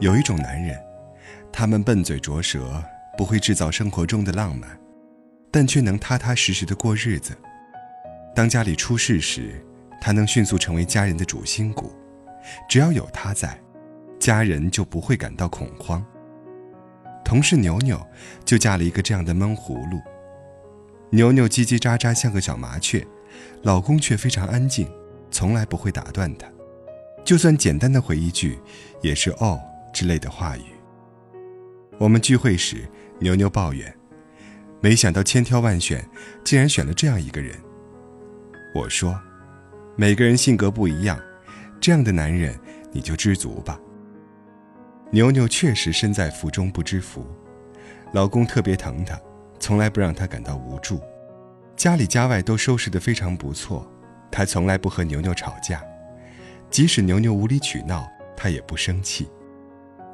有一种男人，他们笨嘴拙舌，不会制造生活中的浪漫，但却能踏踏实实的过日子。当家里出事时，他能迅速成为家人的主心骨，只要有他在，家人就不会感到恐慌。同事牛牛就嫁了一个这样的闷葫芦。牛牛叽叽喳喳像个小麻雀，老公却非常安静，从来不会打断她，就算简单的回一句，也是“哦”之类的话语。我们聚会时，牛牛抱怨，没想到千挑万选，竟然选了这样一个人。我说。每个人性格不一样，这样的男人你就知足吧。牛牛确实身在福中不知福，老公特别疼她，从来不让她感到无助，家里家外都收拾得非常不错，他从来不和牛牛吵架，即使牛牛无理取闹，他也不生气。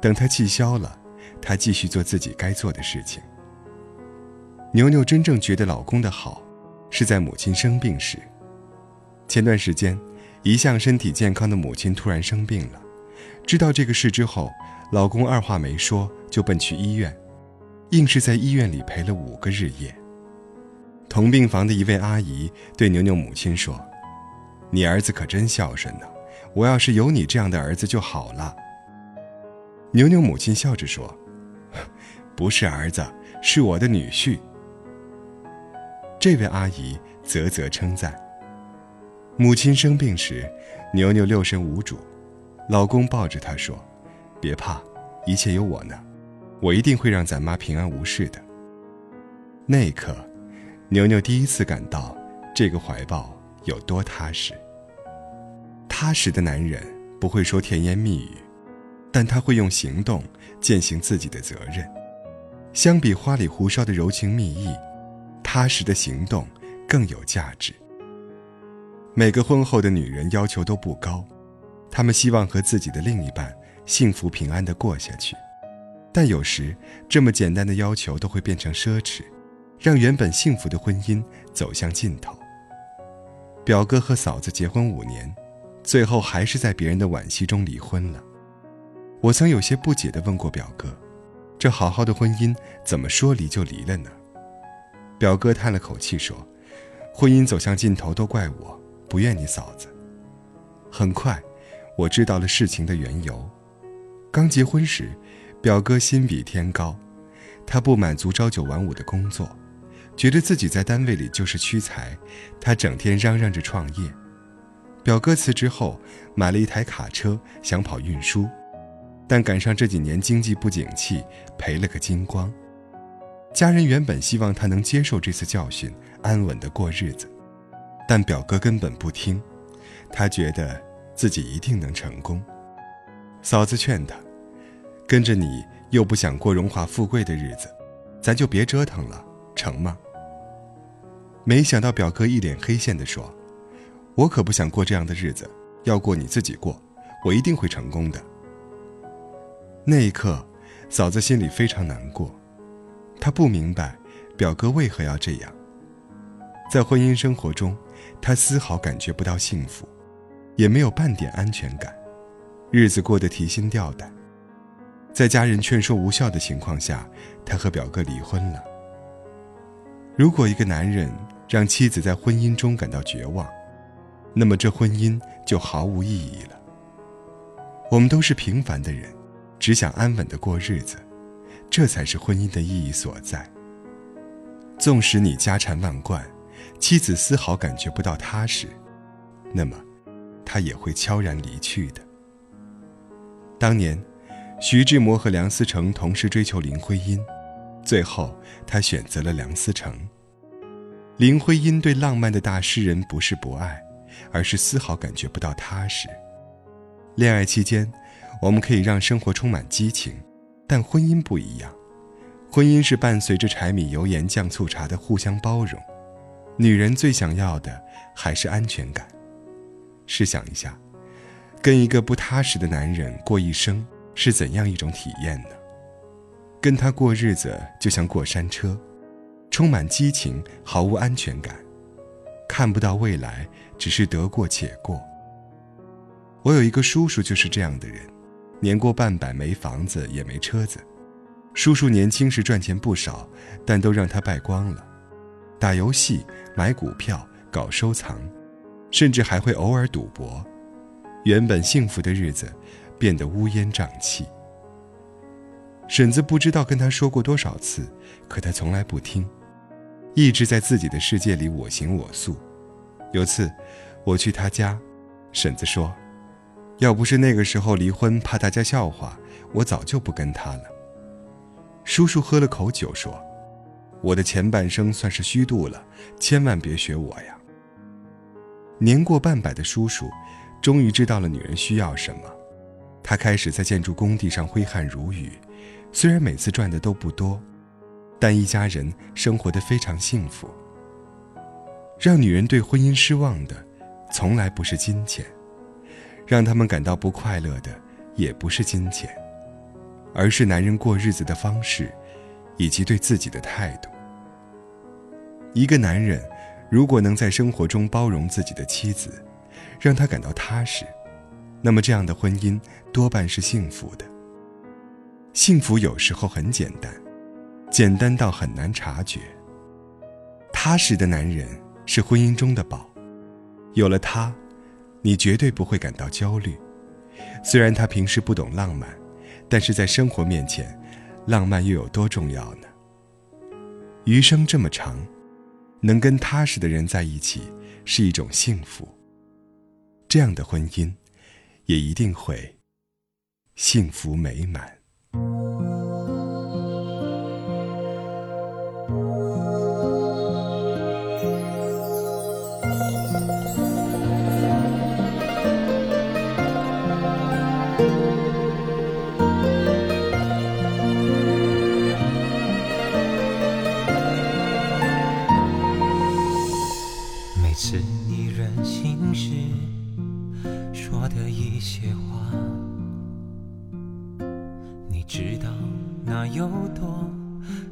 等他气消了，他继续做自己该做的事情。牛牛真正觉得老公的好，是在母亲生病时。前段时间，一向身体健康的母亲突然生病了。知道这个事之后，老公二话没说就奔去医院，硬是在医院里陪了五个日夜。同病房的一位阿姨对牛牛母亲说：“你儿子可真孝顺呢，我要是有你这样的儿子就好了。”牛牛母亲笑着说：“不是儿子，是我的女婿。”这位阿姨啧啧称赞。母亲生病时，牛牛六神无主，老公抱着她说：“别怕，一切有我呢，我一定会让咱妈平安无事的。”那一刻，牛牛第一次感到这个怀抱有多踏实。踏实的男人不会说甜言蜜语，但他会用行动践行自己的责任。相比花里胡哨的柔情蜜意，踏实的行动更有价值。每个婚后的女人要求都不高，她们希望和自己的另一半幸福平安地过下去，但有时这么简单的要求都会变成奢侈，让原本幸福的婚姻走向尽头。表哥和嫂子结婚五年，最后还是在别人的惋惜中离婚了。我曾有些不解地问过表哥：“这好好的婚姻，怎么说离就离了呢？”表哥叹了口气说：“婚姻走向尽头都怪我。”不怨你嫂子。很快，我知道了事情的缘由。刚结婚时，表哥心比天高，他不满足朝九晚五的工作，觉得自己在单位里就是屈才，他整天嚷嚷着创业。表哥辞职后，买了一台卡车，想跑运输，但赶上这几年经济不景气，赔了个精光。家人原本希望他能接受这次教训，安稳的过日子。但表哥根本不听，他觉得自己一定能成功。嫂子劝他：“跟着你又不想过荣华富贵的日子，咱就别折腾了，成吗？”没想到表哥一脸黑线地说：“我可不想过这样的日子，要过你自己过，我一定会成功的。”那一刻，嫂子心里非常难过，她不明白表哥为何要这样。在婚姻生活中。她丝毫感觉不到幸福，也没有半点安全感，日子过得提心吊胆。在家人劝说无效的情况下，她和表哥离婚了。如果一个男人让妻子在婚姻中感到绝望，那么这婚姻就毫无意义了。我们都是平凡的人，只想安稳的过日子，这才是婚姻的意义所在。纵使你家产万贯。妻子丝毫感觉不到踏实，那么，他也会悄然离去的。当年，徐志摩和梁思成同时追求林徽因，最后他选择了梁思成。林徽因对浪漫的大诗人不是不爱，而是丝毫感觉不到踏实。恋爱期间，我们可以让生活充满激情，但婚姻不一样，婚姻是伴随着柴米油盐酱醋茶的互相包容。女人最想要的还是安全感。试想一下，跟一个不踏实的男人过一生是怎样一种体验呢？跟他过日子就像过山车，充满激情，毫无安全感，看不到未来，只是得过且过。我有一个叔叔就是这样的人，年过半百，没房子也没车子。叔叔年轻时赚钱不少，但都让他败光了。打游戏、买股票、搞收藏，甚至还会偶尔赌博。原本幸福的日子，变得乌烟瘴气。婶子不知道跟他说过多少次，可他从来不听，一直在自己的世界里我行我素。有次，我去他家，婶子说：“要不是那个时候离婚，怕大家笑话，我早就不跟他了。”叔叔喝了口酒说：“我的前半生算是虚度了，千万别学我呀。”年过半百的叔叔，终于知道了女人需要什么。他开始在建筑工地上挥汗如雨。虽然每次赚的都不多，但一家人生活的非常幸福。让女人对婚姻失望的，从来不是金钱；让他们感到不快乐的，也不是金钱，而是男人过日子的方式，以及对自己的态度。一个男人如果能在生活中包容自己的妻子，让她感到踏实，那么这样的婚姻多半是幸福的。幸福有时候很简单，简单到很难察觉。踏实的男人是婚姻中的宝，有了他，你绝对不会感到焦虑。虽然他平时不懂浪漫，但是在生活面前，浪漫又有多重要呢？余生这么长，能跟踏实的人在一起是一种幸福。这样的婚姻，也一定会幸福美满。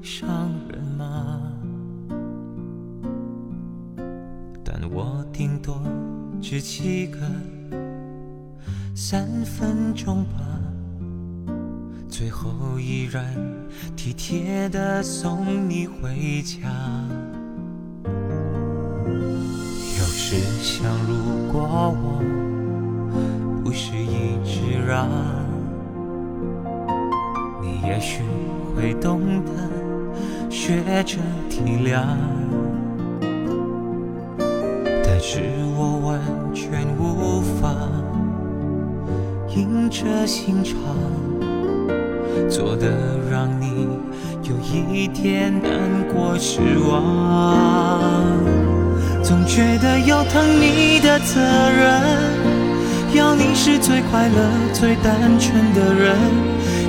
伤人吗？但我顶多只记个三分钟吧，最后依然体贴的送你回家。有时想，如果我不是一直让。也许会懂得学着体谅，但是我完全无法硬着心肠，做的让你有一点难过失望。总觉得有疼你的责任，要你是最快乐、最单纯的人。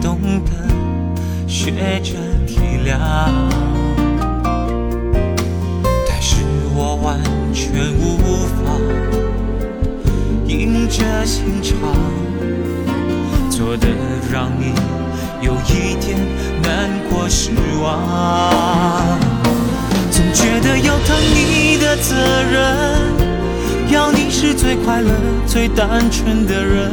懂得学着体谅，但是我完全无法硬着心肠，做的让你有一点难过失望，总觉得有疼你的责任。要你是最快乐、最单纯的人，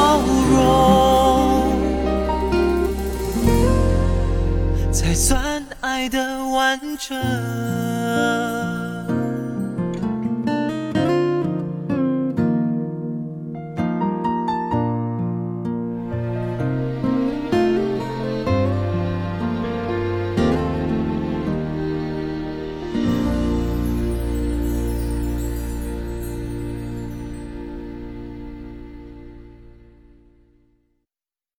着